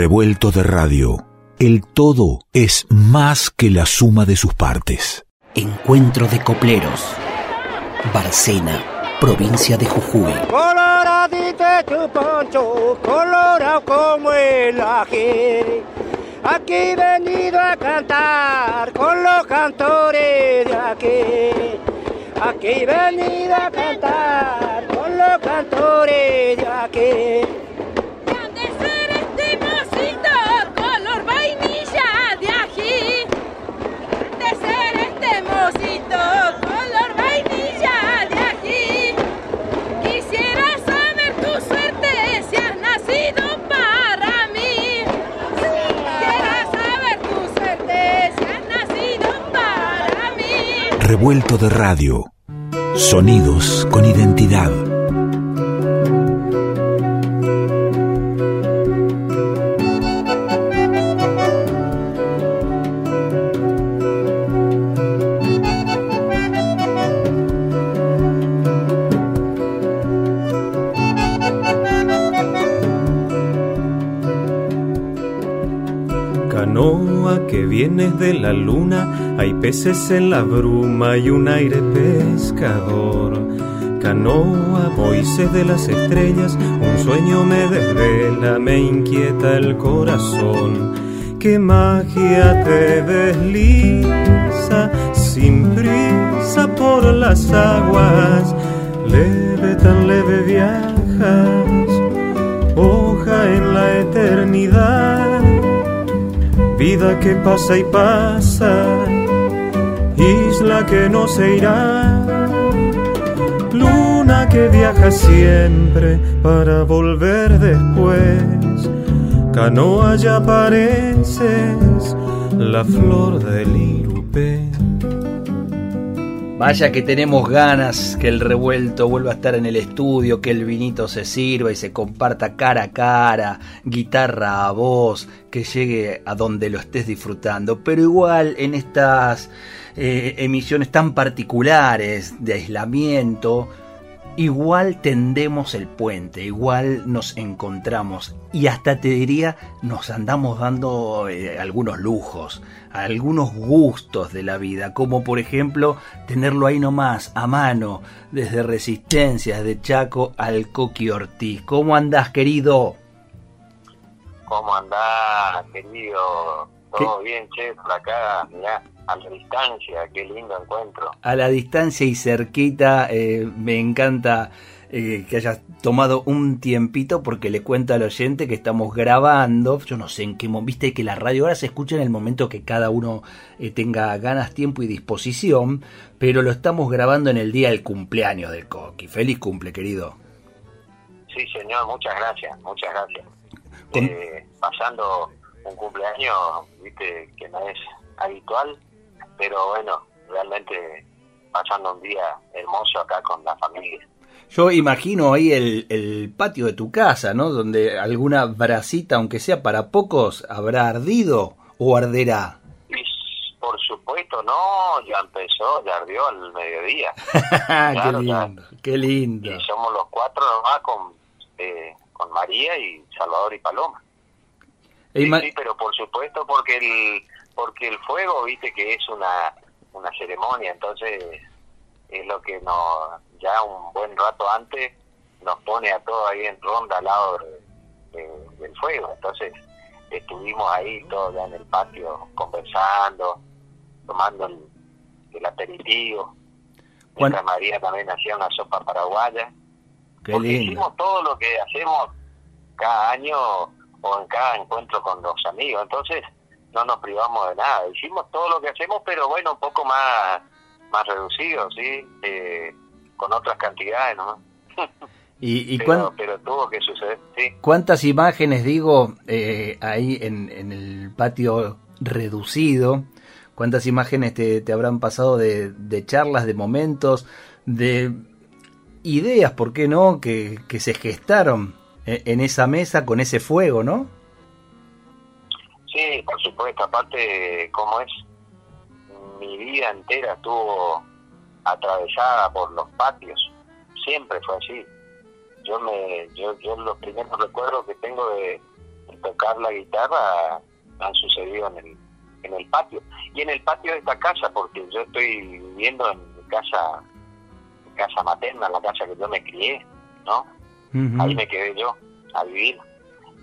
Revuelto de radio. El todo es más que la suma de sus partes. Encuentro de copleros. Barcena, provincia de Jujuy. Coloradito tu poncho, colorado como el ají. Aquí venido a cantar con los cantores de aquí. Aquí venido a cantar con los cantores de aquí. Revuelto de radio. Sonidos con identidad. Vienes de la luna, hay peces en la bruma y un aire pescador. Canoa, Moisés de las estrellas, un sueño me desvela, me inquieta el corazón. Qué magia te desliza sin prisa por las aguas, leve, tan leve viajas, hoja en la eternidad vida que pasa y pasa, isla que no se irá, luna que viaja siempre para volver después, canoa ya pareces la flor del irupé. Vaya que tenemos ganas que el revuelto vuelva a estar en el estudio, que el vinito se sirva y se comparta cara a cara, guitarra a voz, que llegue a donde lo estés disfrutando. Pero igual en estas eh, emisiones tan particulares de aislamiento, igual tendemos el puente, igual nos encontramos y hasta te diría nos andamos dando eh, algunos lujos, algunos gustos de la vida, como por ejemplo tenerlo ahí nomás, a mano, desde Resistencias de Chaco al Coqui Ortiz. ¿Cómo andás, querido? ¿Cómo andás, querido? Todo bien, che, por acá, mirá a la distancia, qué lindo encuentro. A la distancia y cerquita, eh, me encanta eh, que hayas tomado un tiempito porque le cuento al oyente que estamos grabando, yo no sé en qué momento, viste que la radio ahora se escucha en el momento que cada uno eh, tenga ganas, tiempo y disposición, pero lo estamos grabando en el día del cumpleaños del Coqui. Feliz cumple, querido. Sí, señor, muchas gracias, muchas gracias. pasando un cumpleaños, viste, que no es habitual, pero bueno, realmente pasando un día hermoso acá con la familia. Yo imagino ahí el, el, patio de tu casa, ¿no? Donde alguna brasita, aunque sea para pocos, habrá ardido o arderá. por supuesto, no, ya empezó, ya ardió al mediodía. qué lindo, qué lindo. Y somos los cuatro nomás con, eh, con María y Salvador y Paloma. sí, pero por supuesto porque el, porque el fuego, viste que es una, una ceremonia, entonces es lo que nos, ya un buen rato antes, nos pone a todos ahí en ronda al lado del fuego, entonces estuvimos ahí todos ya en el patio conversando, tomando el, aperitivo, mientras María también hacía una sopa paraguaya. Qué hicimos todo lo que hacemos cada año o en cada encuentro con los amigos, entonces no nos privamos de nada. Hicimos todo lo que hacemos, pero bueno, un poco más, más reducido, ¿sí? Eh, con otras cantidades, ¿no? ¿Y, y pero, pero, tuvo que suceder, sí. ¿Cuántas imágenes, digo, eh, ahí en, en el patio reducido? ¿Cuántas imágenes te, te habrán pasado de, de, charlas, de momentos, de ideas, por qué no, que, que se gestaron eh, en esa mesa con ese fuego, ¿no? Sí, por supuesto, aparte, como es, mi vida entera estuvo atravesada por los patios, siempre fue así. Yo me, yo, yo los primeros recuerdos que tengo de, tocar la guitarra han sucedido en el, en el patio. Y en el patio de esta casa, porque yo estoy viviendo en mi casa, mi casa materna, la casa que yo me crié, ¿no? Ahí me quedé yo a vivir.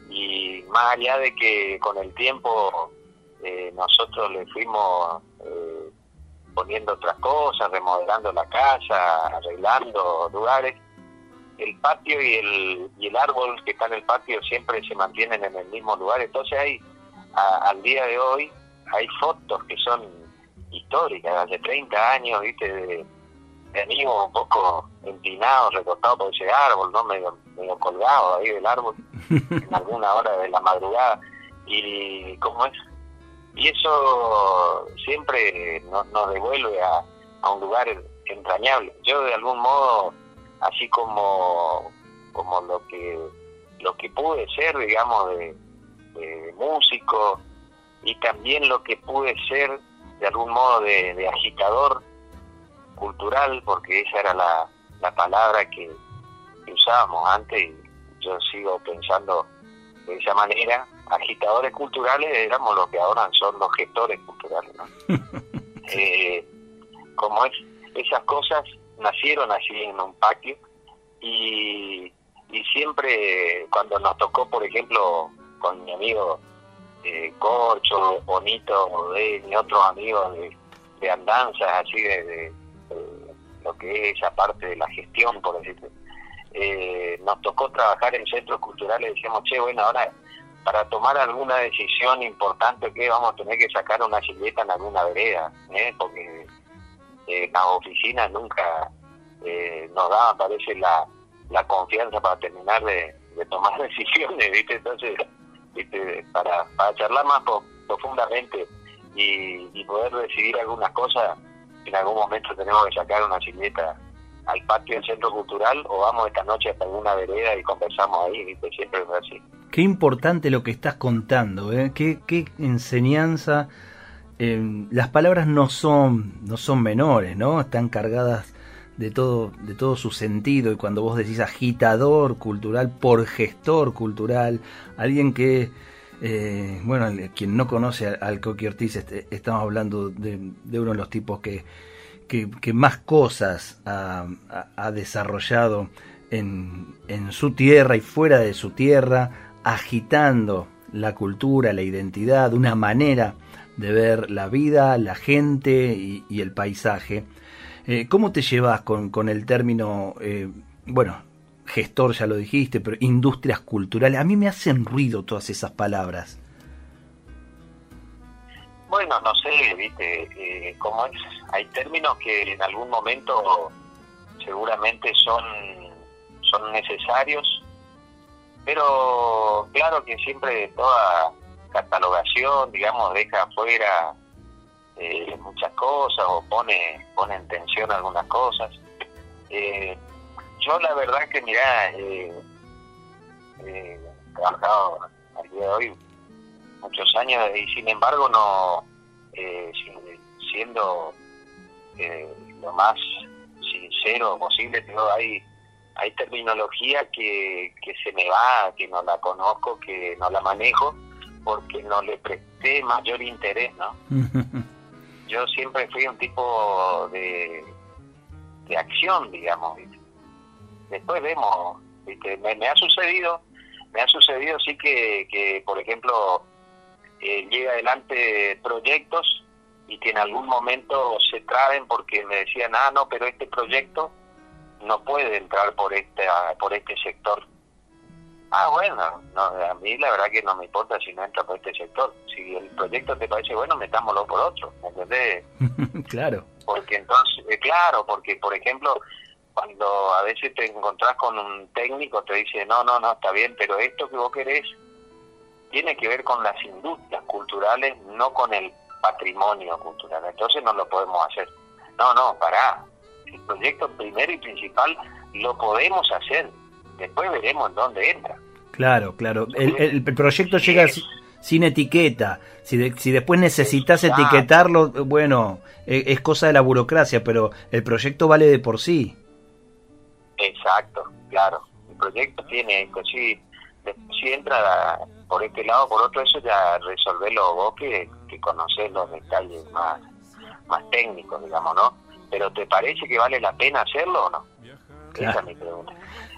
Y más allá de que con el tiempo eh, nosotros le fuimos eh, poniendo otras cosas, remodelando la casa, arreglando lugares, el patio y el, y el árbol que está en el patio siempre se mantienen en el mismo lugar. Entonces hay, al día de hoy, hay fotos que son históricas, hace 30 años, viste, de, de amigos un poco empinados, recortados por ese árbol, ¿no? Medio, medio colgado ahí del árbol, en alguna hora de la madrugada. Y, ¿cómo es? Y eso siempre nos, nos devuelve a, a un lugar entrañable. Yo, de algún modo, así como, como lo que lo que pude ser, digamos, de, músico y también lo que pude ser de algún modo de, agitador cultural, porque esa era la, la palabra que, usábamos antes y yo sigo pensando de esa manera, agitadores culturales éramos los que ahora son los gestores culturales, ¿no? eh, como es, esas cosas nacieron así en un patio y, y siempre cuando nos tocó, por ejemplo, con mi amigo eh, Corcho, Bonito, de y otros amigos de, de andanzas, así de, lo que es esa parte de la gestión, por decirlo, eh, nos tocó trabajar en centros culturales decíamos, che, bueno, ahora para tomar alguna decisión importante que vamos a tener que sacar una silueta en alguna vereda, ¿eh? porque eh, las oficinas nunca eh, nos daban, parece, la, la confianza para terminar de, tomar decisiones, ¿viste? Entonces, ¿viste? Para, para charlar más profundamente y, y, poder decidir algunas cosas, en algún momento tenemos que sacar una silueta al patio del centro cultural o vamos esta noche hasta alguna vereda y conversamos ahí, ¿viste? Siempre es así. Qué importante lo que estás contando, ¿eh? Qué, qué enseñanza eh, las palabras no son, no son menores, ¿no? Están cargadas de todo, de todo su sentido. Y cuando vos decís agitador cultural por gestor cultural, alguien que, eh, bueno, quien no conoce al Coqui Ortiz, este, estamos hablando de, uno de los tipos que, que, más cosas ha, desarrollado en, su tierra y fuera de su tierra, agitando la cultura, la identidad, una manera de ver la vida, la gente y, el paisaje. Eh, ¿Cómo te llevas con, con el término, eh, bueno, gestor ya lo dijiste, pero industrias culturales? A mí me hacen ruido todas esas palabras. Bueno, no sé, viste, eh, como es, hay términos que en algún momento seguramente son, son necesarios, pero claro que siempre toda catalogación, digamos, deja afuera eh, muchas cosas o pone, pone en tensión algunas cosas. Eh, yo la verdad que, mira, eh, he trabajado al día de hoy muchos años y sin embargo no, siendo lo más sincero posible, pero hay hay terminología que, que se me va, que no la conozco, que no la manejo porque no le presté mayor interés, ¿no? Yo siempre fui un tipo de, de acción, digamos. Después vemos, Me, ha sucedido, me ha sucedido sí que, que por ejemplo, eh, llega adelante proyectos y que en algún momento se traben porque me decían, ah, no, pero este proyecto no puede entrar por este, por este sector Ah, bueno, no, a mí la verdad que no me importa si no entra por este sector. Si el proyecto te parece bueno, metámoslo por otro, ¿me entendés? claro. Porque entonces, eh, claro, porque por ejemplo, cuando a veces te encontrás con un técnico, te dice, no, no, no, está bien, pero esto que vos querés tiene que ver con las industrias culturales, no con el patrimonio cultural. Entonces no lo podemos hacer. No, no, pará. El proyecto primero y principal lo podemos hacer después veremos en dónde entra. Claro, claro. El, proyecto llega sin etiqueta. Si, si después necesitas etiquetarlo, bueno, e, es, cosa de la burocracia, pero el proyecto vale de por sí. Exacto, claro. El proyecto tiene, pues sí, si entra por este lado, por otro, eso ya resolverlo vos que, que conocés los detalles más, más técnicos, digamos, ¿no? Pero ¿te parece que vale la pena hacerlo o no? Esa es mi pregunta.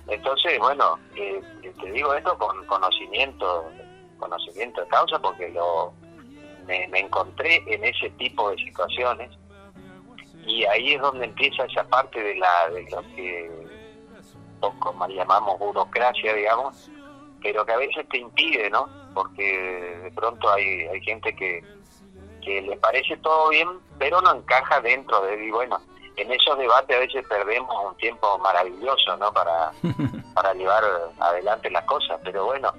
Entonces, bueno, eh, te digo esto con conocimiento, conocimiento de causa, porque lo me, encontré en ese tipo de situaciones y ahí es donde empieza esa parte de la de lo que más llamamos burocracia, digamos, pero que a veces te impide, ¿no? Porque de pronto hay, hay gente que, que le parece todo bien, pero no encaja dentro de, y bueno, en esos debates a veces perdemos un tiempo maravilloso, ¿no? Para, para llevar adelante las cosas, pero bueno,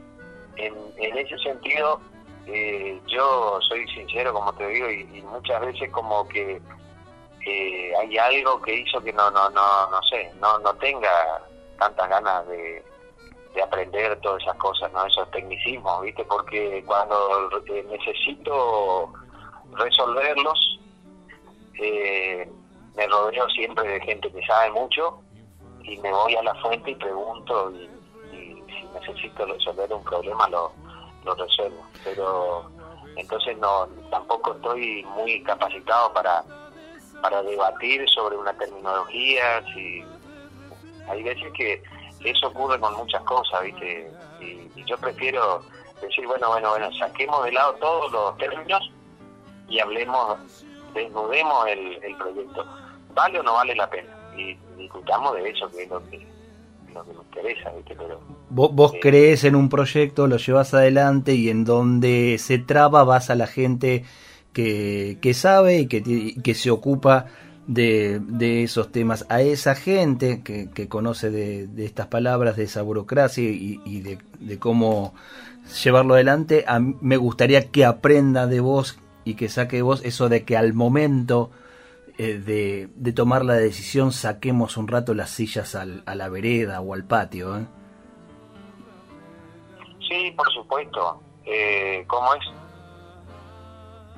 en, en ese sentido eh, yo soy sincero, como te digo, y, muchas veces como que eh, hay algo que hizo que no, no, no, no sé, no, no tenga tantas ganas de, de aprender todas esas cosas, ¿no? Esos tecnicismos, ¿viste? Porque cuando necesito resolverlos, eh, me rodeo siempre de gente que sabe mucho y me voy a la fuente y pregunto y, si necesito resolver un problema lo, lo resuelvo. Pero entonces no tampoco estoy muy capacitado para para debatir sobre una terminología, si hay veces que eso ocurre con muchas cosas, ¿viste? Y, yo prefiero decir, bueno, bueno, bueno, saquemos de lado todos los términos y hablemos, desnudemos el, el proyecto. ¿Vale o no vale la pena? Y discutamos de eso, que es lo que, lo que me interesa, ¿viste? Pero, vos, vos eh, crees en un proyecto, lo llevas adelante y en donde se traba vas a la gente que, que sabe y que, que se ocupa de, esos temas a esa gente que, que conoce de, estas palabras, de esa burocracia y, de, cómo llevarlo adelante, a me gustaría que aprenda de vos y que saque de vos eso de que al momento eh, de, de, tomar la decisión saquemos un rato las sillas al, a la vereda o al patio. ¿eh? Sí, por supuesto. Eh, ¿Cómo es?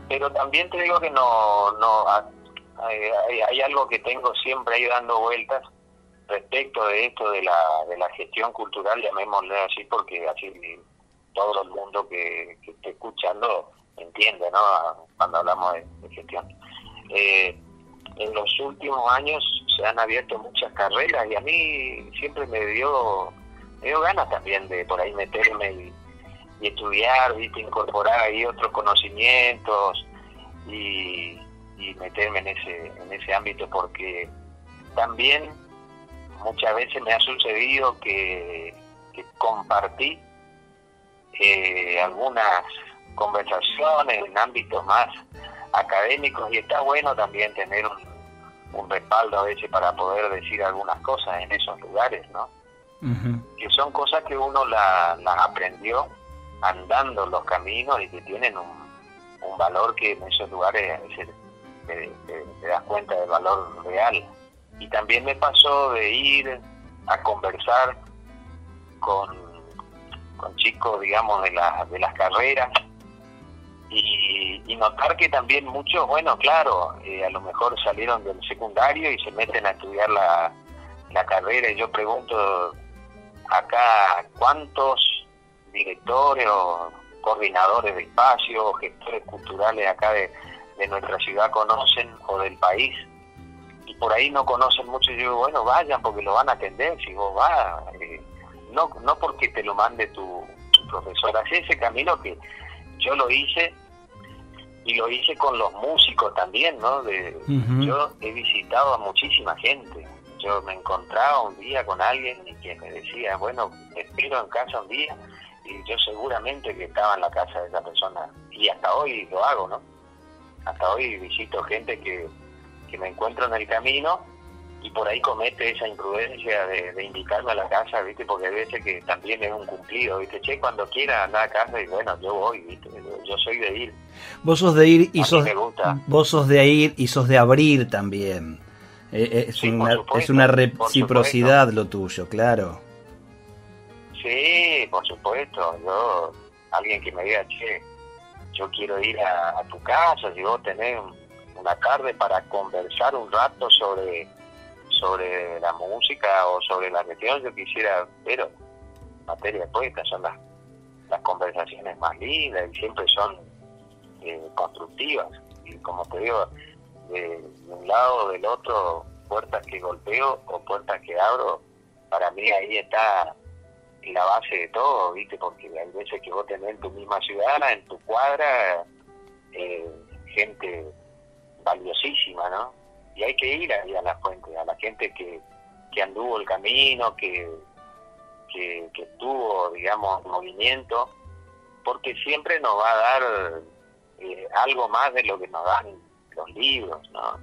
Pero también te digo que no, no hay, algo que tengo siempre ahí dando vueltas respecto de esto de la, de la gestión cultural, llamémosle así, porque así todo el mundo que, esté escuchando entiende, ¿no? Cuando hablamos de, gestión. Eh, en los últimos años se han abierto muchas carreras y a mí siempre me dio, me dio ganas también de por ahí meterme y, y estudiar, ¿viste? incorporar ahí otros conocimientos y, y meterme en ese, en ese ámbito porque también muchas veces me ha sucedido que, compartí eh, algunas conversaciones en ámbitos más académicos y está bueno también tener un, respaldo a veces para poder decir algunas cosas en esos lugares, ¿no? Que son cosas que uno las la aprendió andando los caminos y que tienen un, un valor que en esos lugares a veces te, das cuenta del valor real. Y también me pasó de ir a conversar con, con chicos, digamos, de, la, de las carreras y, y, notar que también muchos, bueno, claro, eh, a lo mejor salieron del secundario y se meten a estudiar la, la carrera y yo pregunto acá cuántos directores o coordinadores de espacios, gestores culturales acá de, de nuestra ciudad conocen o del país y por ahí no conocen mucho y yo digo, bueno, vayan porque lo van a atender si vos vas, eh, no, no porque te lo mande tu, profesor, así ese camino que yo lo hice y lo hice con los músicos también, ¿no? De, Yo he visitado a muchísima gente. Yo me encontraba un día con alguien y que me decía, bueno, espero en casa un día y yo seguramente que estaba en la casa de esa persona y hasta hoy lo hago, ¿no? Hasta hoy visito gente que, que me encuentro en el camino y por ahí comete esa imprudencia de, de, invitarme a la casa, ¿viste? Porque hay veces que también es un cumplido, ¿viste? Che, cuando quiera andar a casa y bueno, yo voy, ¿viste? Yo soy de ir. Vos sos de ir y sos, vos sos de ir y sos de abrir también. Eh, eh, es, una, es una reciprocidad lo tuyo, claro. Sí, por supuesto. Yo, alguien que me diga, che, yo quiero ir a, tu casa, si vos tenés una tarde para conversar un rato sobre sobre la música o sobre la gestión, yo quisiera, pero materia poeta son las las conversaciones más lindas y siempre son eh, constructivas. Y como te digo, de, un lado o del otro, puertas que golpeo o puertas que abro, para mí ahí está la base de todo, ¿viste? Porque hay veces que vos tenés en tu misma ciudad, en tu cuadra, eh, gente valiosísima, ¿no? Y hay que ir ahí a la fuente, a la gente que, que anduvo el camino, que, que, que tuvo, digamos, movimiento, porque siempre nos va a dar eh, algo más de lo que nos dan los libros, ¿no?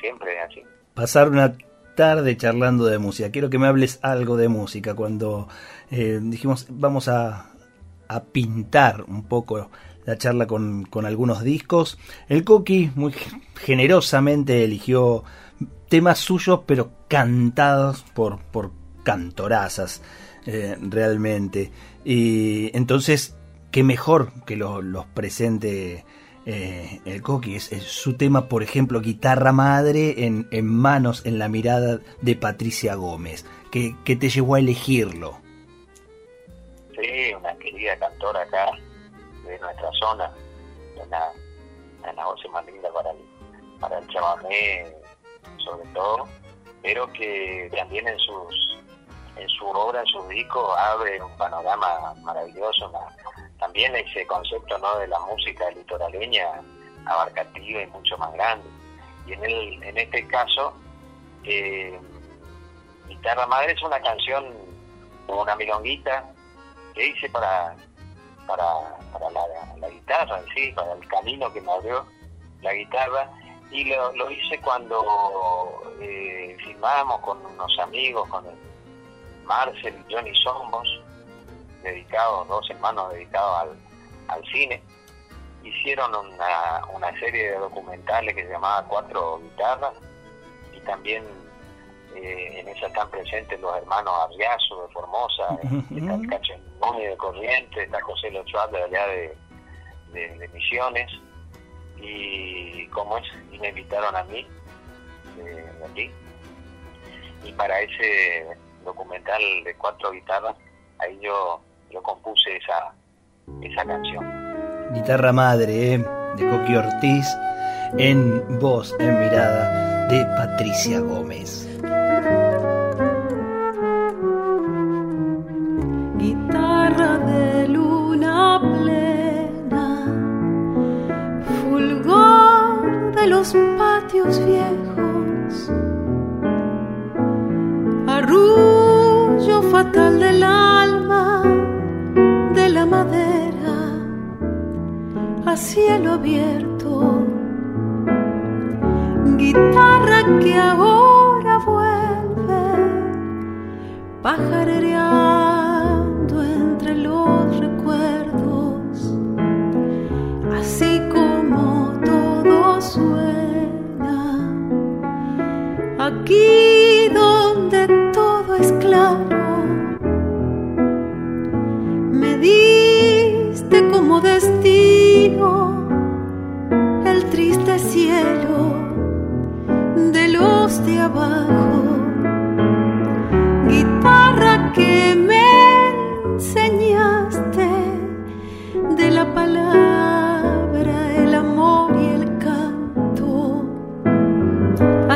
Siempre es así. Pasar una tarde charlando de música. Quiero que me hables algo de música. Cuando eh, dijimos vamos a, a, pintar un poco la charla con, con algunos discos, el Coqui muy generosamente eligió temas suyos, pero cantados por, por cantorazas, eh, realmente. Y entonces, qué mejor que los presente eh, el Coqui. Es, su tema, por ejemplo, Guitarra Madre en, en manos, en la mirada de Patricia Gómez. que te llevó a elegirlo? Sí, una querida cantora acá de nuestra zona, una, una voz más linda para el, para el chamamé, sobre todo, pero que también en sus en su obra, en sus discos, abre un panorama maravilloso, también ese concepto ¿no? de la música litoraleña abarcativa y mucho más grande. Y en, el, en este caso, eh, Guitarra Madre es una canción una milonguita que hice para, para, para la, guitarra sí, para el camino que me abrió la guitarra. Y lo, lo hice cuando eh, filmábamos con unos amigos, con el Marcel y Johnny Somos, dedicados, dos hermanos dedicados al, cine. Hicieron una, una serie de documentales que se llamaba Cuatro Guitarras y también eh, en esa están presentes los hermanos Arriazo de Formosa, está el de Corrientes, está José Lochuat de allá de, de, Misiones, y como es, y me invitaron a mí, de, aquí, y para ese documental de cuatro guitarras, ahí yo, yo compuse esa, esa canción. Guitarra madre ¿eh? de Coqui Ortiz, en voz, en mirada de Patricia Gómez. Guitarra de luna plena, fulgor de los patios viejos, arrullo fatal del alma, de la madera, a cielo abierto, guitarra que ahora pajarereando entre los recuerdos, así como todo suena, aquí donde todo es claro, me diste como destino el triste cielo de los de abajo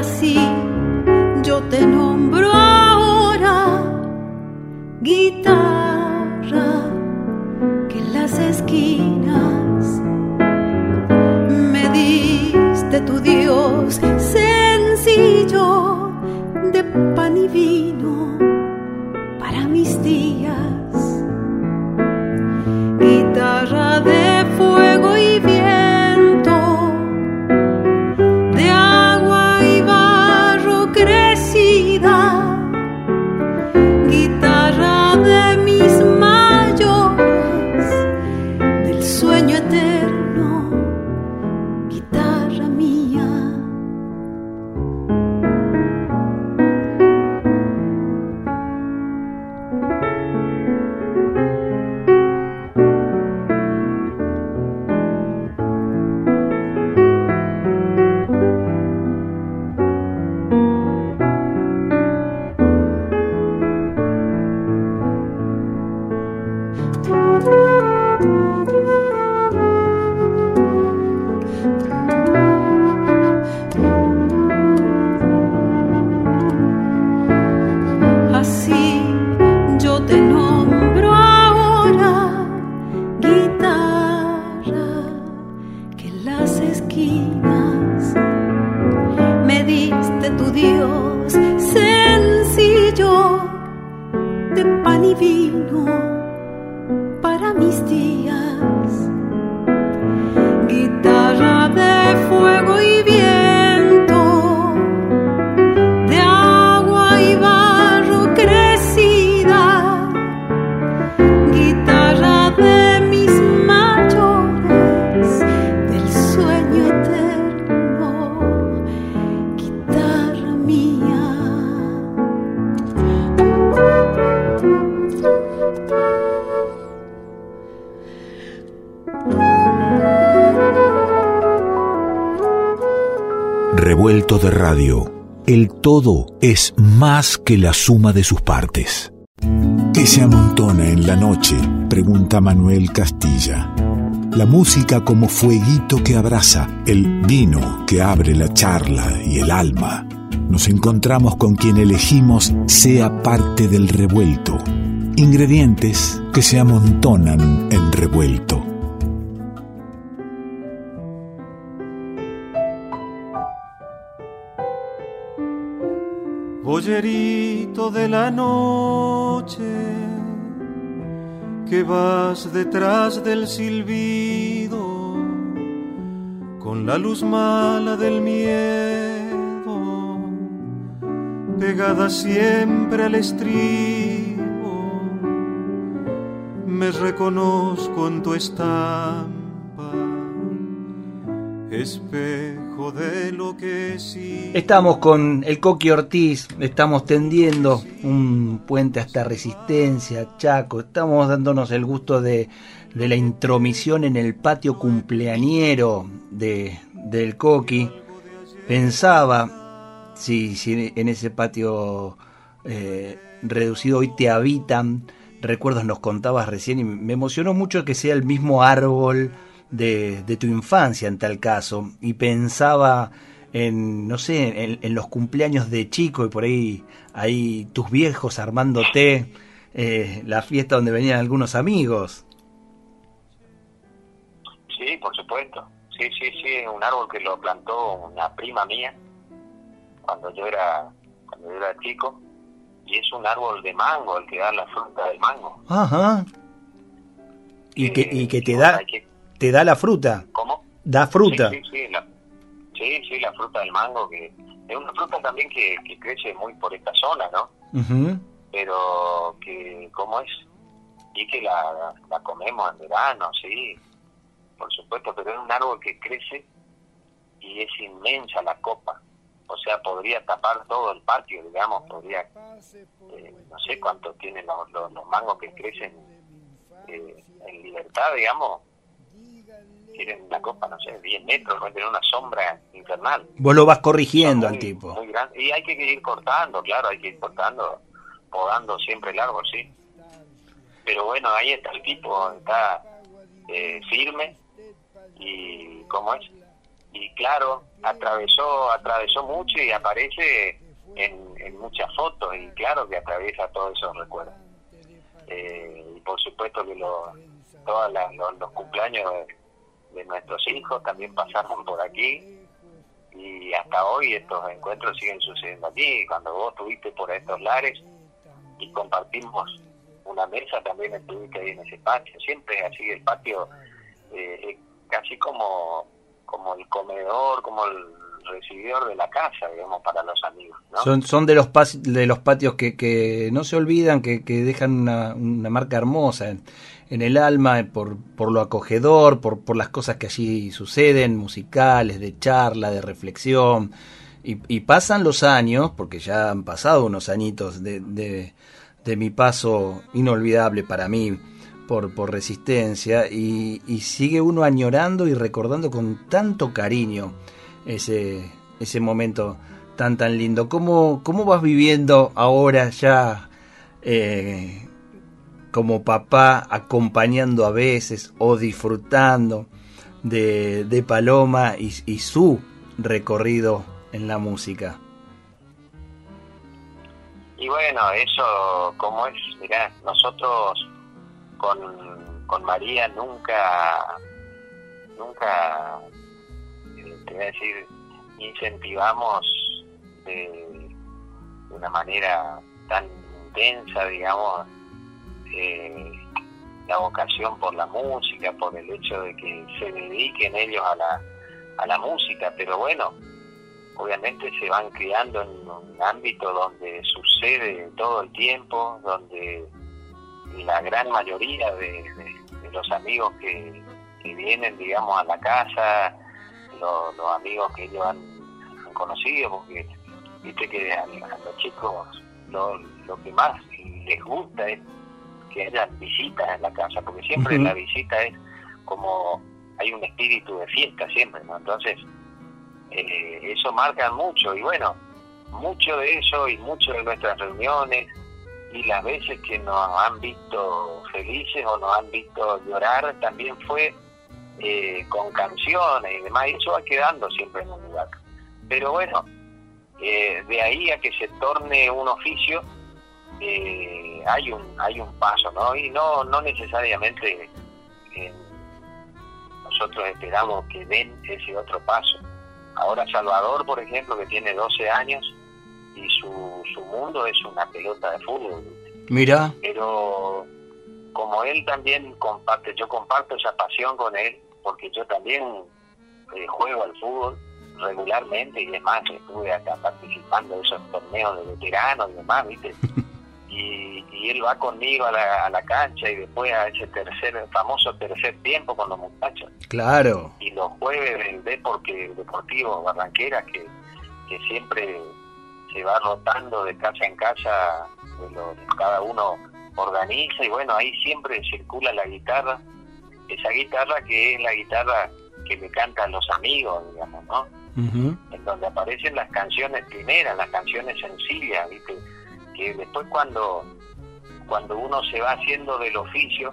Así yo te nombro ahora, guitarra, que en las esquinas me diste tu Dios sencillo de pan y vino mis días. Todo es más que la suma de sus partes. ¿Qué se amontona en la noche? Pregunta Manuel Castilla. La música como fueguito que abraza, el vino que abre la charla y el alma. Nos encontramos con quien elegimos sea parte del revuelto. Ingredientes que se amontonan en revuelto. De la noche, que vas detrás del silbido, con la luz mala del miedo, pegada siempre al estribo, me reconozco en tu estampa, espejo de lo que sí. Estamos con el Coqui Ortiz, estamos tendiendo un puente hasta Resistencia, Chaco, estamos dándonos el gusto de, la intromisión en el patio cumpleañero de, del Coqui. Pensaba si, si en ese patio eh, reducido hoy te habitan recuerdos, nos contabas recién y me emocionó mucho que sea el mismo árbol de, tu infancia en tal caso y pensaba en, no sé, en, los cumpleaños de chico y por ahí, ahí tus viejos armándote eh, la fiesta donde venían algunos amigos. Sí, por supuesto. Sí, sí, sí, un árbol que lo plantó una prima mía cuando yo era, cuando yo era chico y es un árbol de mango el que da la fruta del mango. Ajá. Y, que, y que te da te da la fruta. ¿Cómo? Da fruta. Sí, sí, la, sí, sí, la fruta del mango, que es una fruta también que, crece muy por esta zona, ¿no? Pero que, ¿cómo es? Y que la, la comemos en verano, sí, por supuesto, pero es un árbol que crece y es inmensa la copa. O sea, podría tapar todo el patio, digamos, podría, eh, no sé cuánto tienen los, los, mangos que crecen eh, en libertad, digamos, tienen la copa, no sé, 10 metros, a tener una sombra infernal. Vos lo vas corrigiendo al tipo. Muy grande. Y hay que ir cortando, claro, hay que ir cortando, podando siempre el árbol, sí. Pero bueno, ahí está el tipo, está eh, firme y, ¿cómo es? Y claro, atravesó, atravesó mucho y aparece en, en muchas fotos y claro que atraviesa todos esos recuerdos. Eh, y por supuesto que lo, todos los, cumpleaños de, nuestros hijos también pasaron por aquí y hasta hoy estos encuentros siguen sucediendo aquí. Cuando vos estuviste por estos lares y compartimos una mesa, también estuviste ahí en ese patio. Siempre así el patio, eh, casi como, como el comedor, como el recibidor de la casa, digamos, para los amigos. Son, son de los de los patios que, que no se olvidan, que, que dejan una, una marca hermosa en el alma por, por lo acogedor, por, por, las cosas que allí suceden, musicales, de charla, de reflexión. Y, pasan los años, porque ya han pasado unos añitos de, de, mi paso inolvidable para mí por, por resistencia, y, sigue uno añorando y recordando con tanto cariño ese, ese momento tan tan lindo. ¿Cómo, cómo vas viviendo ahora ya eh, como papá acompañando a veces o disfrutando de, de Paloma y, su recorrido en la música. Y bueno, eso como es, mirá, nosotros con, con María nunca, nunca, eh, te voy a decir, incentivamos de una manera tan intensa, digamos, eh, la vocación por la música, por el hecho de que se dediquen ellos a la, a la música, pero bueno, obviamente se van criando en un ámbito donde sucede todo el tiempo, donde la gran mayoría de, los amigos que, vienen, digamos, a la casa, los, amigos que ellos han, conocido, porque viste que a, los chicos lo, lo que más les gusta es que haya visitas en la casa, porque siempre la visita es como hay un espíritu de fiesta siempre, ¿no? Entonces, eh, eso marca mucho y bueno, mucho de eso y mucho de nuestras reuniones y las veces que nos han visto felices o nos han visto llorar también fue eh, con canciones y demás, y eso va quedando siempre en un lugar. Pero bueno, eh, de ahí a que se torne un oficio, eh, hay un hay un paso, ¿no? Y no no necesariamente eh, nosotros esperamos que den ese otro paso. Ahora Salvador, por ejemplo, que tiene 12 años y su, su mundo es una pelota de fútbol. Mira. Pero como él también comparte, yo comparto esa pasión con él, porque yo también eh, juego al fútbol regularmente y demás, estuve acá participando de esos torneos de veteranos y demás, ¿viste? y, él va conmigo a la, a la, cancha y después a ese tercer famoso tercer tiempo con los muchachos. Claro. Y los jueves del Deporte Deportivo Barranquera que, que siempre se va rotando de casa en casa, cada uno organiza y bueno, ahí siempre circula la guitarra, esa guitarra que es la guitarra que me cantan los amigos, digamos, ¿no? En donde aparecen las canciones primeras, las canciones sencillas, ¿viste? Que después cuando, cuando uno se va haciendo del oficio,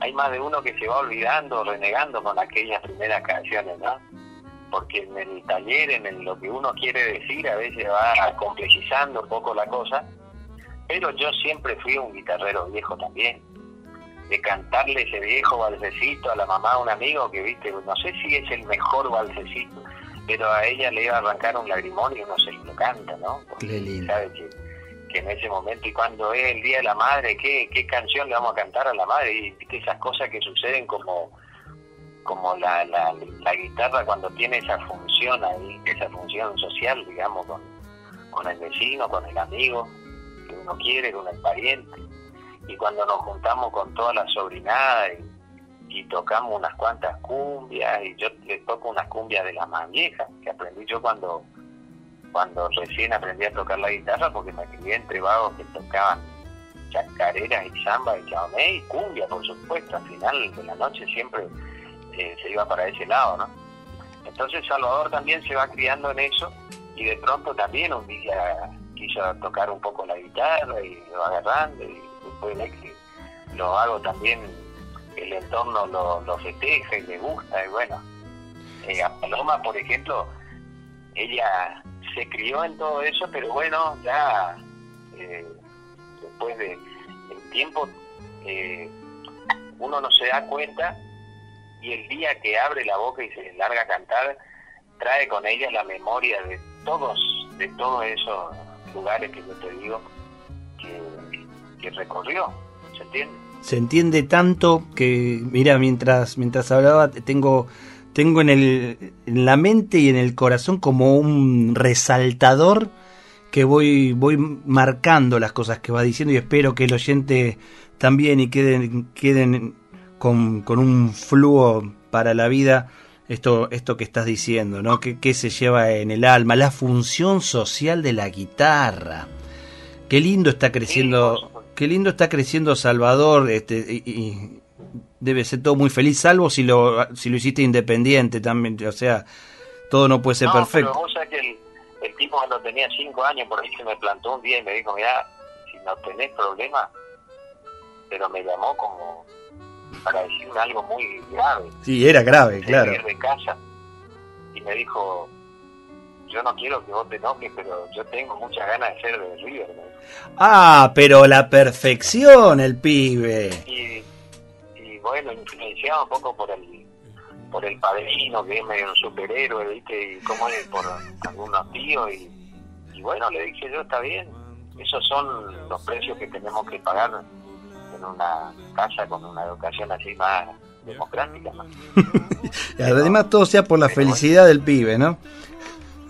hay más de uno que se va olvidando, renegando con aquellas primeras canciones, ¿no? Porque en el taller, en lo que uno quiere decir, a veces va complejizando un poco la cosa, pero yo siempre fui un guitarrero viejo también, de cantarle ese viejo balsecito a la mamá de un amigo que, viste, no sé si es el mejor balsecito, pero a ella le iba a arrancar un lagrimón y uno se lo canta, ¿no? Porque sabe que que en ese momento y cuando es el Día de la Madre, ¿qué, qué canción le vamos a cantar a la madre? Y esas cosas que suceden como como la, la, la, guitarra cuando tiene esa función ahí, esa función social, digamos, con, con el vecino, con el amigo que uno quiere, con el pariente. Y cuando nos juntamos con toda la sobrinada y, y tocamos unas cuantas cumbias, y yo le toco unas cumbias de las más viejas, que aprendí yo cuando cuando recién aprendí a tocar la guitarra, porque me crié entre vagos que tocaban chacareras y samba y chamamé y cumbia, por supuesto. Al final de la noche siempre eh, se iba para ese lado, ¿no? Entonces Salvador también se va criando en eso y de pronto también un día quiso tocar un poco la guitarra y lo agarrando y después de que lo hago también, el entorno lo, lo festeja y le gusta y bueno. Eh, a Paloma, por ejemplo, ella se crió en todo eso, pero bueno, ya eh, después de el tiempo eh, uno no se da cuenta y el día que abre la boca y se larga a cantar trae con ella la memoria de todos de todos esos lugares que yo te digo que, que recorrió se entiende se entiende tanto que mira mientras mientras hablaba tengo tengo en, el, en la mente y en el corazón como un resaltador que voy, voy marcando las cosas que va diciendo y espero que el oyente también y queden, queden con, con un flujo para la vida esto, esto que estás diciendo, ¿no? ¿Qué, se lleva en el alma? La función social de la guitarra. Qué lindo está creciendo, qué lindo está creciendo Salvador, este, y, debe ser todo muy feliz, salvo si lo, si lo hiciste independiente también, o sea, todo no puede ser perfecto. Pero vos sabés que el, el, tipo cuando tenía cinco años por ahí se me plantó un día y me dijo, mira, si no tenés problema, pero me llamó como para decirme algo muy grave. Sí, era grave, claro. de casa y me dijo, yo no quiero que vos te enojes, pero yo tengo muchas ganas de ser de River. Ah, pero la perfección, el pibe. Y bueno, influenciado un poco por el por el padrino, que es medio un superhéroe, ¿viste? Y como es por algunos tíos, y, y bueno, le dije yo, está bien, esos son los precios que tenemos que pagar en una casa con una educación así más democrática. y además todo sea por la felicidad del pibe, ¿no?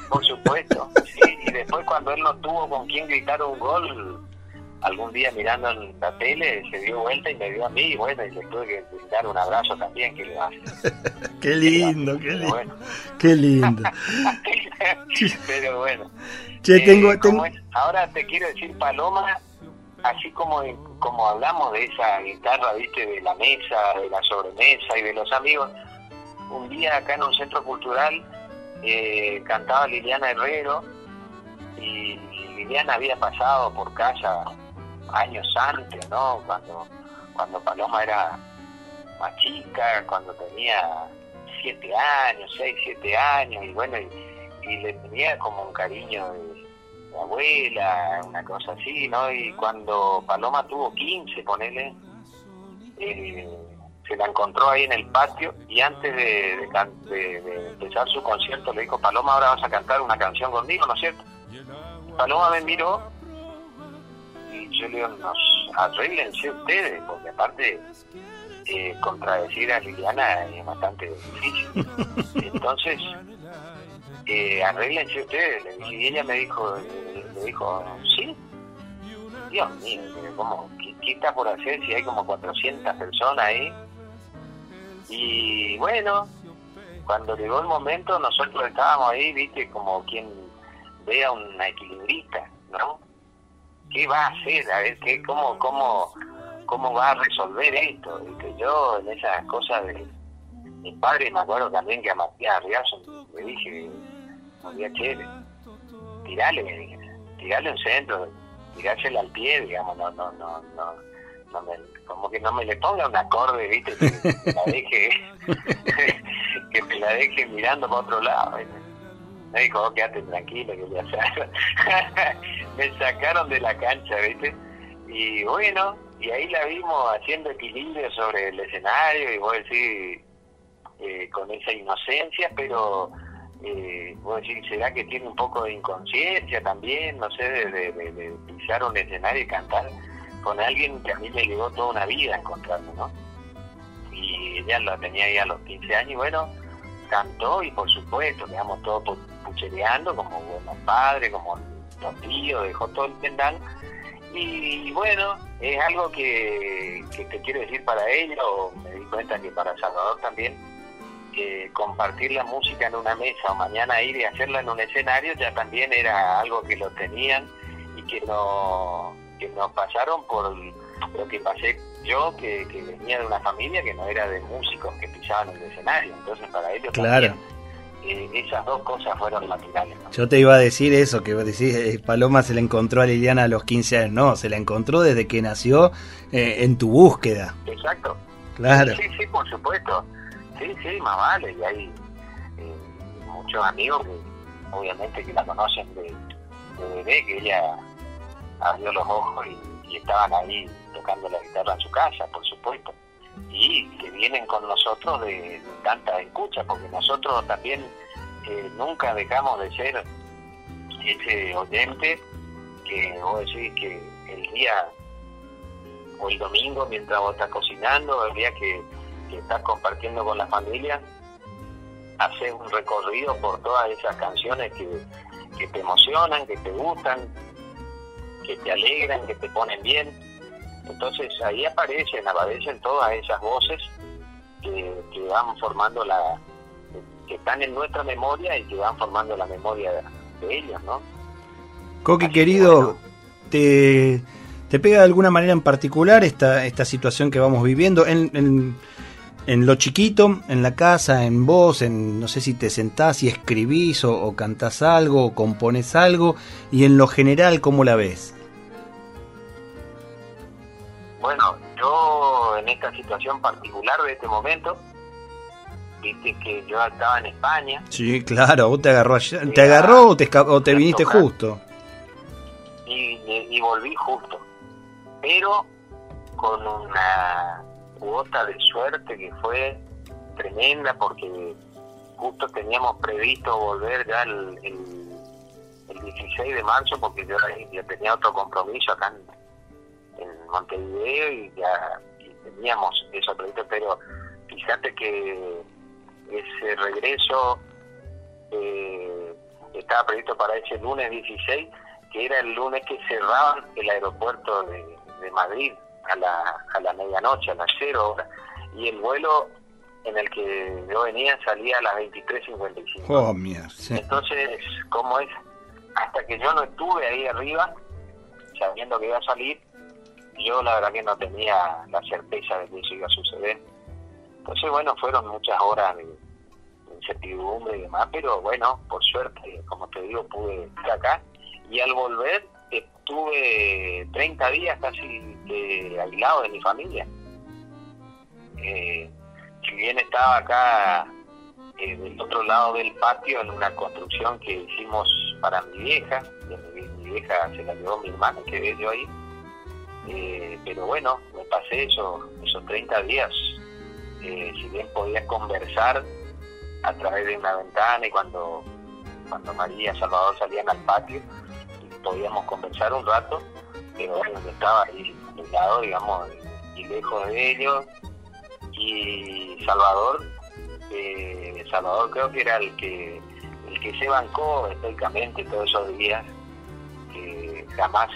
Por supuesto, sí, y después cuando él no tuvo con quién gritar un gol, algún día mirando en la tele se dio vuelta y me vio a mí y bueno, y le tuve que dar un abrazo también, que le qué lindo, qué lindo. Qué lindo. Pero bueno. Che, tengo, eh, ahora te quiero decir, Paloma, así como como hablamos de esa guitarra, viste, de la mesa, de la sobremesa y de los amigos, un día acá en un centro cultural eh, cantaba Liliana Herrero y Liliana había pasado por casa años antes, ¿no? Cuando, cuando Paloma era más chica, cuando tenía siete años, seis, siete años, y bueno, y, le tenía como un cariño de, abuela, una cosa así, ¿no? Y cuando Paloma tuvo 15, ponele, eh, se la encontró ahí en el patio y antes de, de, empezar su concierto le dijo, Paloma, ahora vas a cantar una canción conmigo, ¿no es cierto? Paloma me miró yo le digo, nos arreglense ustedes, porque aparte eh, contradecir a Liliana es bastante difícil. Entonces, eh, arreglense ustedes. Y ella me dijo, le dijo, sí. Dios mío, ¿cómo, qué, está por hacer si hay como 400 personas ahí? Y bueno, cuando llegó el momento, nosotros estábamos ahí, viste, como quien ve a una equilibrista, ¿no? Qué va a hacer, a ver qué, cómo, cómo, cómo va a resolver esto. que yo en esas cosas de mi padre me acuerdo también que a Matías Arriazo me dije, Matías Chévere, tirale, tirale un centro, tirársela al pie, digamos, no, no, no, no, no me, como que no me le ponga un acorde, viste, que, la deje, que me la deje mirando para otro lado. Me dijo, oh, tranquilo, que ya me sacaron de la cancha, ¿viste? Y bueno, y ahí la vimos haciendo equilibrio sobre el escenario, y vos decís, eh, con esa inocencia, pero eh, vos decís, ¿será que tiene un poco de inconsciencia también? No sé, de, pisar un escenario y cantar con alguien que a mí me llevó toda una vida encontrarme, ¿no? Y ella lo tenía ahí a los 15 años, y bueno, cantó y por supuesto, digamos, todo puchereando como buenos padres, como los tíos, dejó todo el pendal. Y bueno, es algo que, te quiero decir para ella, o me di cuenta que para Salvador también, que compartir la música en una mesa o mañana ir y hacerla en un escenario ya también era algo que lo tenían y que, no, que nos pasaron por lo que pasé yo, que, venía de una familia que no era de músicos que pisaban el escenario. Entonces para ellos claro. Eh, esas dos cosas fueron naturales. Yo te iba a decir eso, que decís, eh, Paloma se la encontró a Liliana a los 15 años. No, se la encontró desde que nació eh, en tu búsqueda. Exacto. Claro. Sí, sí, por supuesto. Sí, sí, más vale. Y hay muchos amigos que obviamente que la conocen de, bebé, que ella abrió los ojos y estaban ahí tocando la guitarra en su casa, por supuesto y que vienen con nosotros de, tanta escucha, porque nosotros también eh, nunca dejamos de ser ese oyente que vos decís que el día o el domingo mientras vos estás cocinando, el día que, estás compartiendo con la familia, haces un recorrido por todas esas canciones que, que te emocionan, que te gustan, que te alegran, que te ponen bien entonces ahí aparecen, aparecen todas esas voces que, van formando la, que están en nuestra memoria y que van formando la memoria de, ellos, ¿no? Coqui, querido, te, ¿te pega de alguna manera en particular esta, esta situación que vamos viviendo? En, en, lo chiquito, en la casa, en vos, en no sé si te sentás y escribís o, o cantás algo o compones algo, y en lo general, ¿cómo la ves? Bueno, yo en esta situación particular de este momento, viste que yo estaba en España. Sí, claro, vos te agarró ¿Te agarró o te, o te viniste justo? Y, y volví justo. Pero con una cuota de suerte que fue tremenda porque justo teníamos previsto volver ya el, el, 16 de marzo porque yo ya tenía otro compromiso acá en, en Montevideo y ya teníamos eso previsto, pero fíjate que ese regreso eh, estaba previsto para ese lunes 16, que era el lunes que cerraban el aeropuerto de, Madrid a la, a la medianoche, a las 0 horas, y el vuelo en el que yo venía salía a las 23.55. Oh, mierda. Entonces, ¿cómo es? Hasta que yo no estuve ahí arriba, sabiendo que iba a salir, yo la verdad que no tenía la certeza de que eso iba a suceder. Entonces, bueno, fueron muchas horas de, incertidumbre y demás, pero bueno, por suerte, como te digo, pude estar acá. Y al volver, estuve 30 días casi eh, aislado de mi familia. Eh, si bien estaba acá eh, del otro lado del patio en una construcción que hicimos para mi vieja, mi, mi vieja se la llevó mi hermana que ve yo ahí, eh, pero bueno, me pasé eso, esos 30 días, eh, si bien podía conversar a través de una ventana y cuando, cuando María y Salvador salían al patio, podíamos conversar un rato, pero bueno, yo estaba ahí al lado, digamos, y lejos de ellos, y Salvador, eh, Salvador creo que era el que el que se bancó estoicamente todos esos días, que jamás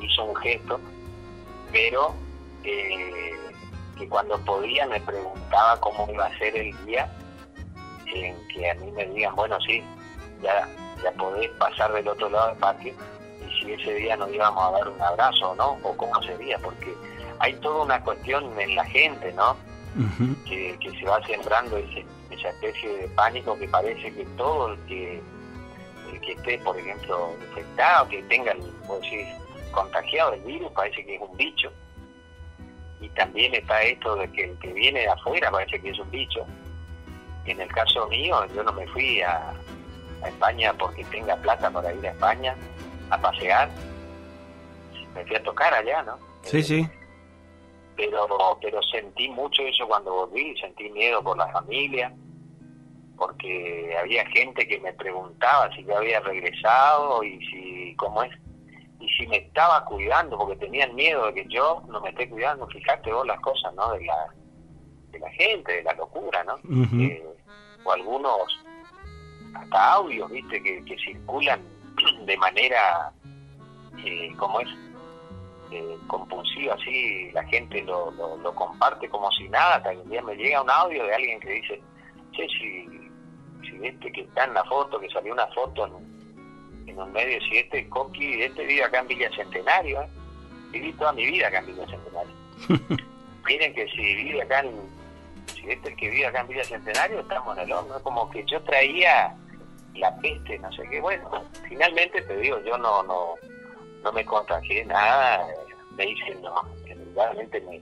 hizo un gesto, pero eh, que cuando podía me preguntaba cómo iba a ser el día en que a mí me digan, bueno, sí, ya, ya podés pasar del otro lado del patio y si ese día nos íbamos a dar un abrazo, ¿no? O cómo sería, porque hay toda una cuestión en la gente, ¿no? que, se va sembrando esa especie de pánico que parece que todo el que, el que esté, por ejemplo, infectado, que tenga, decir, contagiado del virus, parece que es un bicho. Y también está esto de que el que viene de afuera parece que es un bicho. En el caso mío, yo no me fui a, a España porque tenga plata para ir a España a pasear. Me fui a tocar allá, ¿no? Sí, sí pero pero sentí mucho eso cuando volví, sentí miedo por la familia, porque había gente que me preguntaba si yo había regresado y si cómo es y si me estaba cuidando porque tenían miedo de que yo no me esté cuidando, fíjate vos las cosas, ¿no? De la de la gente, de la locura, ¿no? Eh, o algunos hasta audios, ¿viste? Que, que circulan de manera eh, como es eh, compulsiva, así la gente lo, lo, comparte como si nada, también día me llega un audio de alguien que dice, che, si, si este que está en la foto, que salió una foto en, en un medio, si este Coqui, este vive acá en Villa Centenario, ¿eh? viví toda mi vida acá en Villa Centenario. Miren que si vive acá en, si este el que vive acá en Villa Centenario, estamos en el horno, como que yo traía la peste, no sé qué, bueno, finalmente te digo, yo no, no, no me contagié nada, me dicen no, realmente me,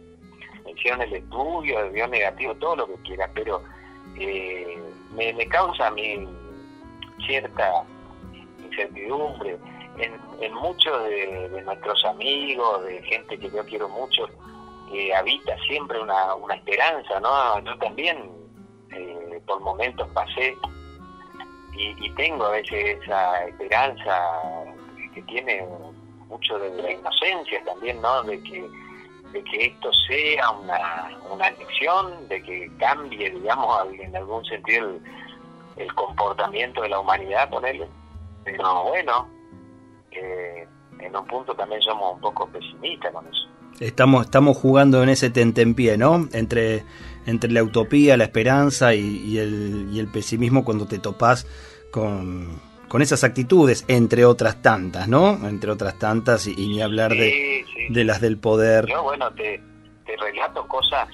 me, hicieron el estudio, dio negativo, todo lo que quiera, pero eh, me, me causa a mí cierta incertidumbre. En, en muchos de, nuestros amigos, de gente que yo quiero mucho, eh, habita siempre una, una esperanza, ¿no? Yo también eh, por momentos pasé y, y tengo a veces esa esperanza que tiene mucho de la inocencia también, ¿no? De que, de que esto sea una, una anexión, de que cambie, digamos, en algún sentido el, comportamiento de la humanidad, él Pero bueno, eh, en un punto también somos un poco pesimistas con eso. Estamos, estamos jugando en ese tentempié, ¿no? Entre, entre la utopía, la esperanza y, y, el, y el pesimismo cuando te topás con, con esas actitudes, entre otras tantas, ¿no? Entre otras tantas, y, ni hablar de, de las del poder. Yo, bueno, te, te relato cosas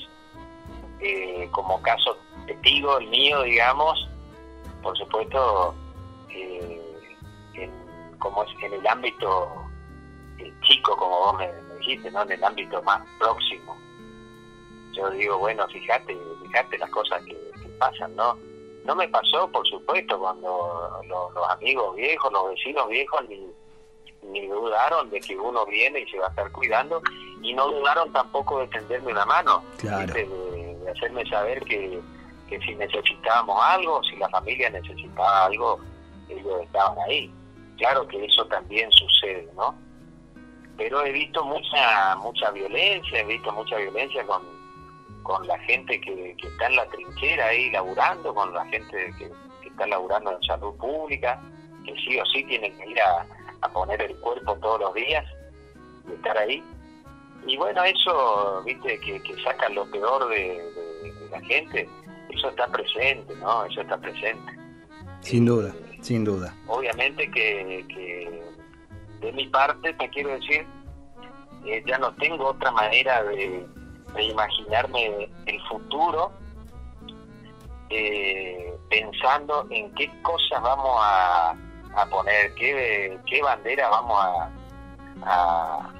eh, como caso testigo, el mío, digamos, por supuesto, eh, como es en el ámbito eh, chico, como vos me, dijiste, ¿no? En el ámbito más próximo. Yo digo, bueno, fíjate, fíjate las cosas que pasan, ¿no? No me pasó, por supuesto, cuando los, amigos viejos, los vecinos viejos, ni, ni dudaron de que uno viene y se va a estar cuidando, y no dudaron tampoco de tenderme una mano, de, hacerme saber que, si necesitábamos algo, si la familia necesitaba algo, ellos estaban ahí. Claro que eso también sucede, ¿no? Pero he visto mucha mucha violencia, he visto mucha violencia con, con la gente que, que está en la trinchera ahí laburando, con la gente que, que está laburando en salud pública, que sí o sí tienen que ir a, a poner el cuerpo todos los días y estar ahí. Y bueno, eso, viste, que, que sacan lo peor de, la gente, eso está presente, ¿no? Eso está presente. Sin duda, sin duda. Obviamente que, de mi parte te quiero decir, eh, ya no tengo otra manera de, imaginarme el futuro eh, pensando en qué cosas vamos a, a poner, qué, qué bandera vamos a,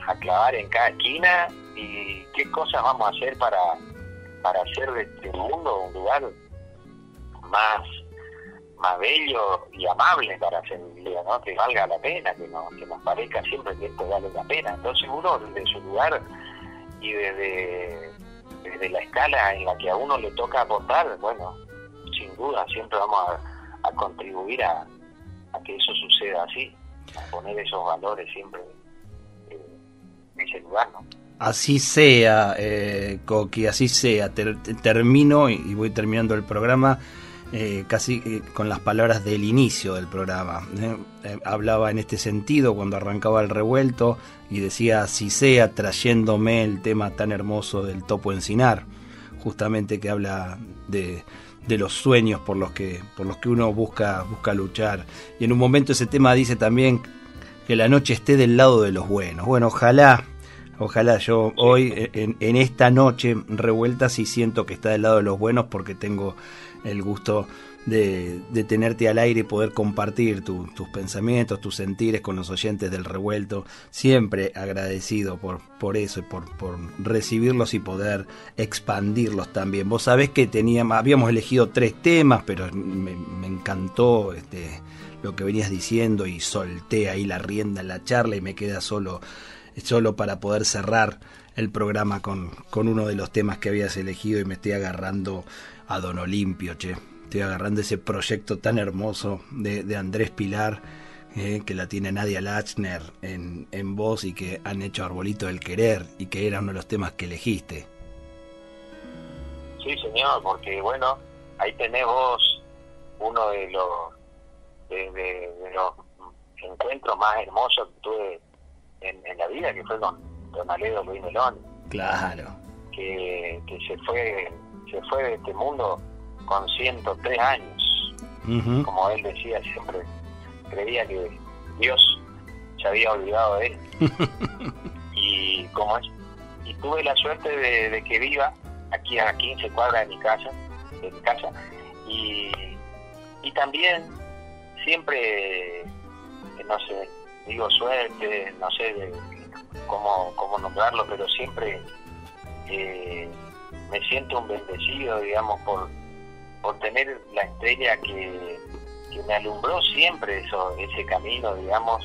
a, clavar en cada esquina y qué cosas vamos a hacer para, para hacer de este mundo un lugar más más bello y amable para hacer día, ¿no? Que valga la pena, que, no, que nos parezca siempre que esto vale la pena. Entonces uno desde su lugar y desde, desde la escala en la que a uno le toca aportar, bueno, sin duda siempre vamos a, contribuir a, a que eso suceda así, a poner esos valores siempre Así sea, eh, Coqui, así sea. termino y voy terminando el programa eh, casi eh, con las palabras del inicio del programa. ¿eh? hablaba en este sentido cuando arrancaba el revuelto y decía así sea, trayéndome el tema tan hermoso del topo encinar, justamente que habla de, de los sueños por los que por los que uno busca busca luchar y en un momento ese tema dice también que la noche esté del lado de los buenos bueno ojalá Ojalá yo hoy, en, esta noche revuelta, sí siento que está del lado de los buenos porque tengo el gusto de, tenerte al aire y poder compartir tus pensamientos, tus sentires con los oyentes del revuelto. Siempre agradecido por, por eso y por, por recibirlos y poder expandirlos también. Vos sabés que teníamos, habíamos elegido tres temas, pero me, me encantó este, lo que venías diciendo y solté ahí la rienda en la charla y me queda solo solo para poder cerrar el programa con, con uno de los temas que habías elegido y me estoy agarrando a Don Olimpio, che. Estoy agarrando ese proyecto tan hermoso de, de Andrés Pilar, eh, que la tiene Nadia Lachner en, en voz y que han hecho Arbolito del Querer y que era uno de los temas que elegiste. Sí, señor, porque bueno, ahí tenés vos uno de los, de, de los encuentros más hermosos que tuve en, la vida, que fue con Don Aledo Luis Melón. Claro. Que, que se fue se fue de este mundo con 103 años. Como él decía siempre, creía que Dios se había olvidado de él. y como es, y tuve la suerte de, que viva aquí a 15 cuadras de mi casa, de mi casa, y, y también siempre, no sé, digo suerte, no sé cómo, cómo nombrarlo, pero siempre eh, me siento un bendecido, digamos, por, por tener la estrella que, me alumbró siempre eso, ese camino, digamos,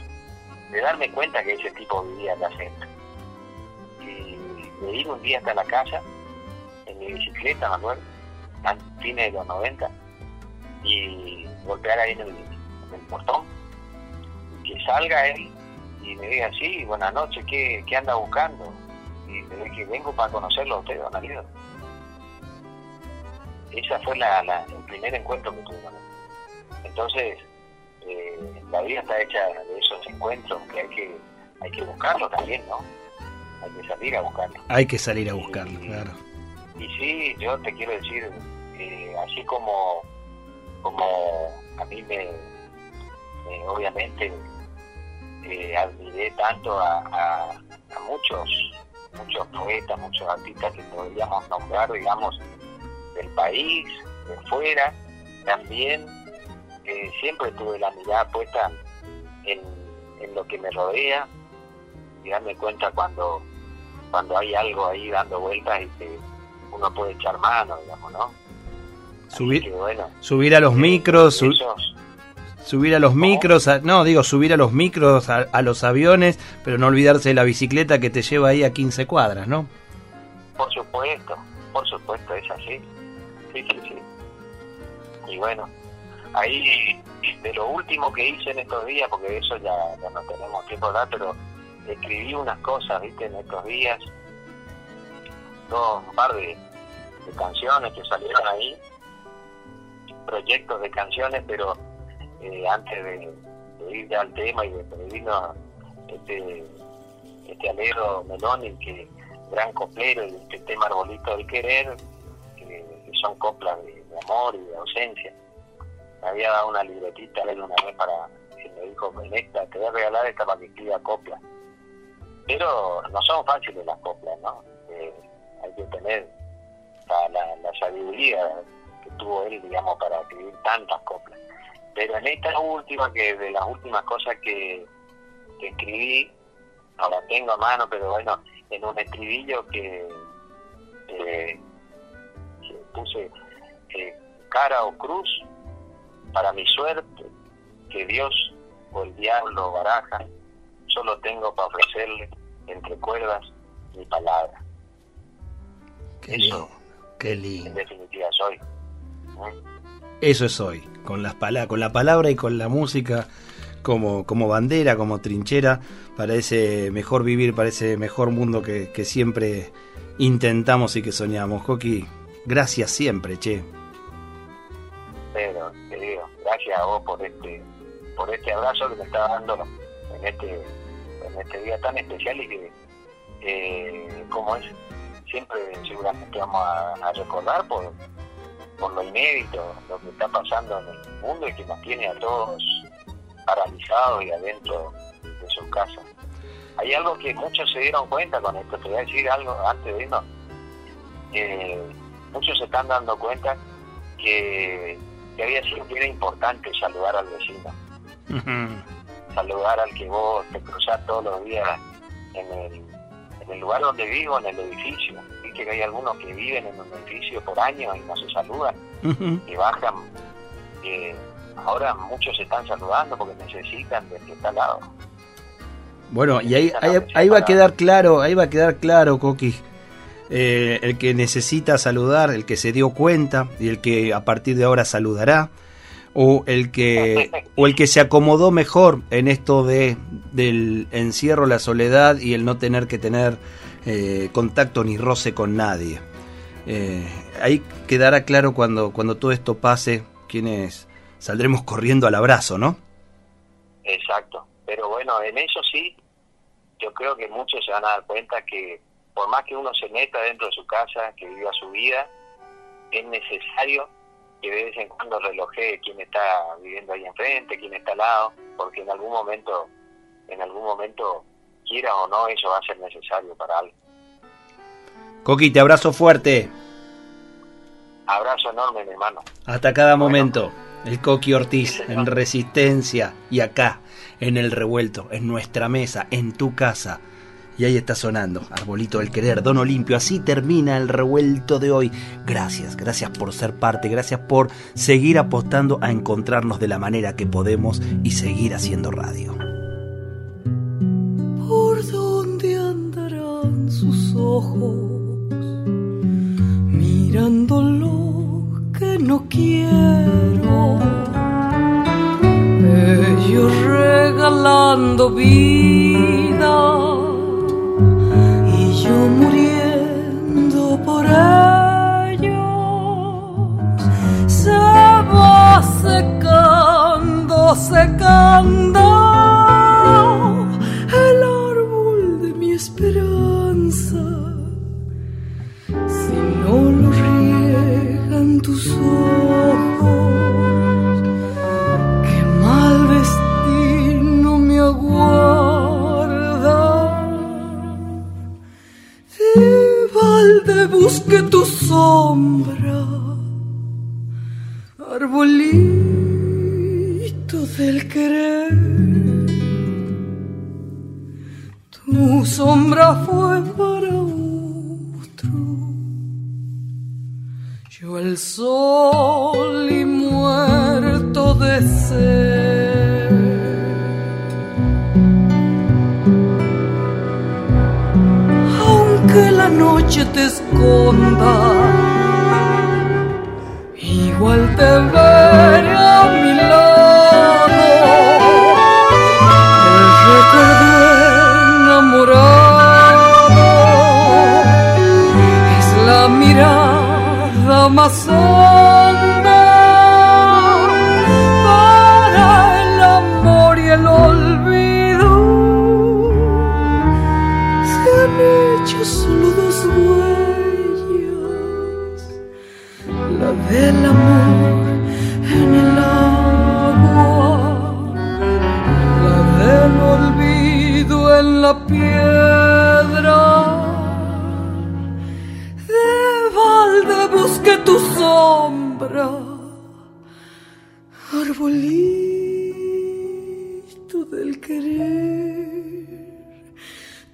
de darme cuenta que ese tipo vivía en la centro. Y de ir un día hasta la casa, en mi bicicleta, Manuel, a fines de los 90, y golpear ahí en el, el portón que salga él y me diga, sí, buenas noches, ¿qué, qué anda buscando? Y le dije, vengo para conocerlo a usted, don Alido. Esa fue la, el primer encuentro que tuve Entonces, eh, la vida está hecha de esos encuentros que hay que, hay que buscarlo también, ¿no? Hay que salir a buscarlo. Hay que salir a buscarlo, claro. Y sí, yo te quiero decir, eh, así como, como a mí me, me obviamente eh, admiré tanto a, muchos muchos poetas, muchos artistas que podríamos nombrar, digamos, del país, de fuera. También eh, siempre tuve la mirada puesta en, en lo que me rodea y darme cuenta cuando cuando hay algo ahí dando vueltas y que uno puede echar mano, digamos, ¿no? Subir, subir a los micros, subir a los micros, no, digo, subir a los micros, a, los aviones, pero no olvidarse de la bicicleta que te lleva ahí a 15 cuadras, ¿no? Por supuesto, por supuesto, es así. Sí, sí, sí. Y bueno, ahí de lo último que hice en estos días, porque eso ya, no tenemos tiempo de hablar, pero escribí unas cosas, viste, en estos días, un par de, canciones que salieron ahí, proyectos de canciones, pero eh, antes de, ir ya al tema y de pedirnos este, este alegro Meloni, que gran coplero, y este tema Arbolito del Querer, son coplas de, amor y de ausencia. Me había dado una libretita él una vez para, que me dijo, en esta, te voy a regalar esta para que escriba copla. Pero no son fáciles las coplas, ¿no? Eh, hay que tener la, la, sabiduría que tuvo él, digamos, para escribir tantas coplas. Pero en esta última, que de las últimas cosas que, que escribí, no la tengo a mano, pero bueno, en un estribillo que, eh, puse eh, cara o cruz para mi suerte, que Dios o el diablo baraja, solo tengo para ofrecerle entre cuerdas mi palabra. Qué lindo, qué lindo. En definitiva soy. Eso es hoy, con, las con la palabra y con la música como, como bandera, como trinchera para ese mejor vivir, para ese mejor mundo que, siempre intentamos y que soñamos. Coqui, gracias siempre, che. Pero, te digo, gracias a vos por este, por este abrazo que me está dando en este, en este día tan especial y que, eh, como es, siempre seguramente vamos a, recordar por, por lo inédito, lo que está pasando en el mundo y que nos tiene a todos paralizados y adentro de sus casas. Hay algo que muchos se dieron cuenta con esto, te voy a decir algo antes de irnos. Muchos se están dando cuenta que, había sido que era importante saludar al vecino. Saludar al que vos te cruzás todos los días en el, en el lugar donde vivo, en el edificio. Viste que hay algunos que viven en un edificio por años y no se saludan, y bajan. Eh, ahora muchos se están saludando porque necesitan del que está al lado. Bueno, y ahí, ahí, va a quedar claro, ahí va a quedar claro, Coqui, eh, el que necesita saludar, el que se dio cuenta y el que a partir de ahora saludará, o el que, o el que se acomodó mejor en esto de del encierro, la soledad y el no tener que tener eh, contacto ni roce con nadie. Eh, ahí quedará claro cuando, cuando todo esto pase quiénes saldremos corriendo al abrazo, ¿no? Exacto, pero bueno, en eso sí, yo creo que muchos se van a dar cuenta que por más que uno se meta dentro de su casa, que viva su vida, es necesario que de vez en cuando relojee quién está viviendo ahí enfrente, quién está al lado, porque en algún momento, en algún momento, quiera o no, eso va a ser necesario para algo. Coqui, te abrazo fuerte. Abrazo enorme, mi hermano. Hasta cada momento. El Coqui Ortiz en Resistencia y acá en el revuelto, en nuestra mesa, en tu casa. Y ahí está sonando, Arbolito del Querer, Don Olimpio. Así termina el revuelto de hoy. Gracias, gracias por ser parte, gracias por seguir apostando a encontrarnos de la manera que podemos y seguir haciendo radio. ¿Por dónde andarán sus ojos? Mirándolo que no quiero. Ellos regalando vida yo muriendo por ellos. Se va secando, secando el árbol de mi esperanza. Si no lo tus ojos.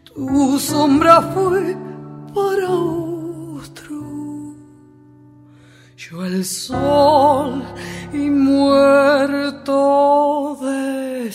Tu sombra fue para otro, yo el sol y muerto de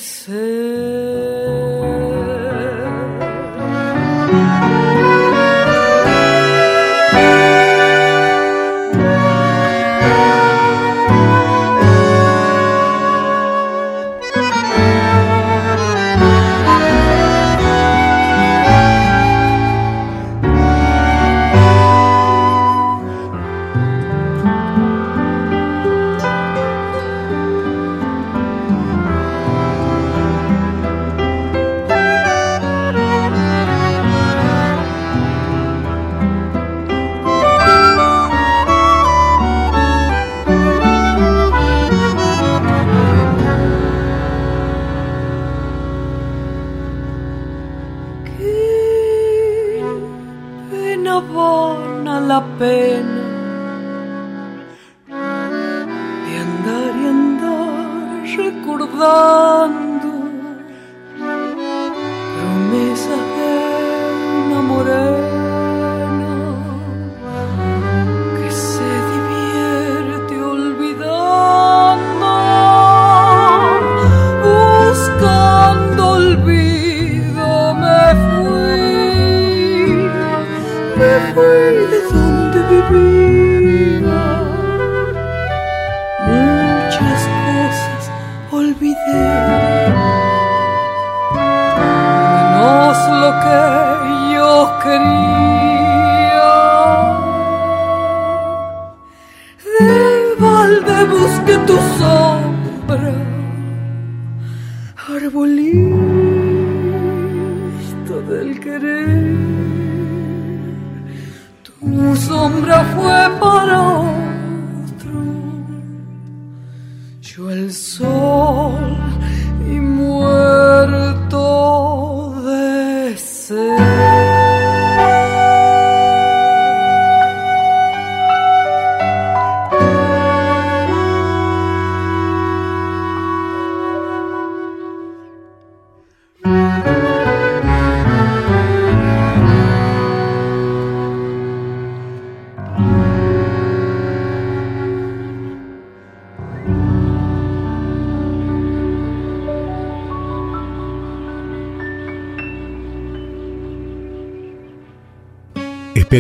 olvidé, menos lo que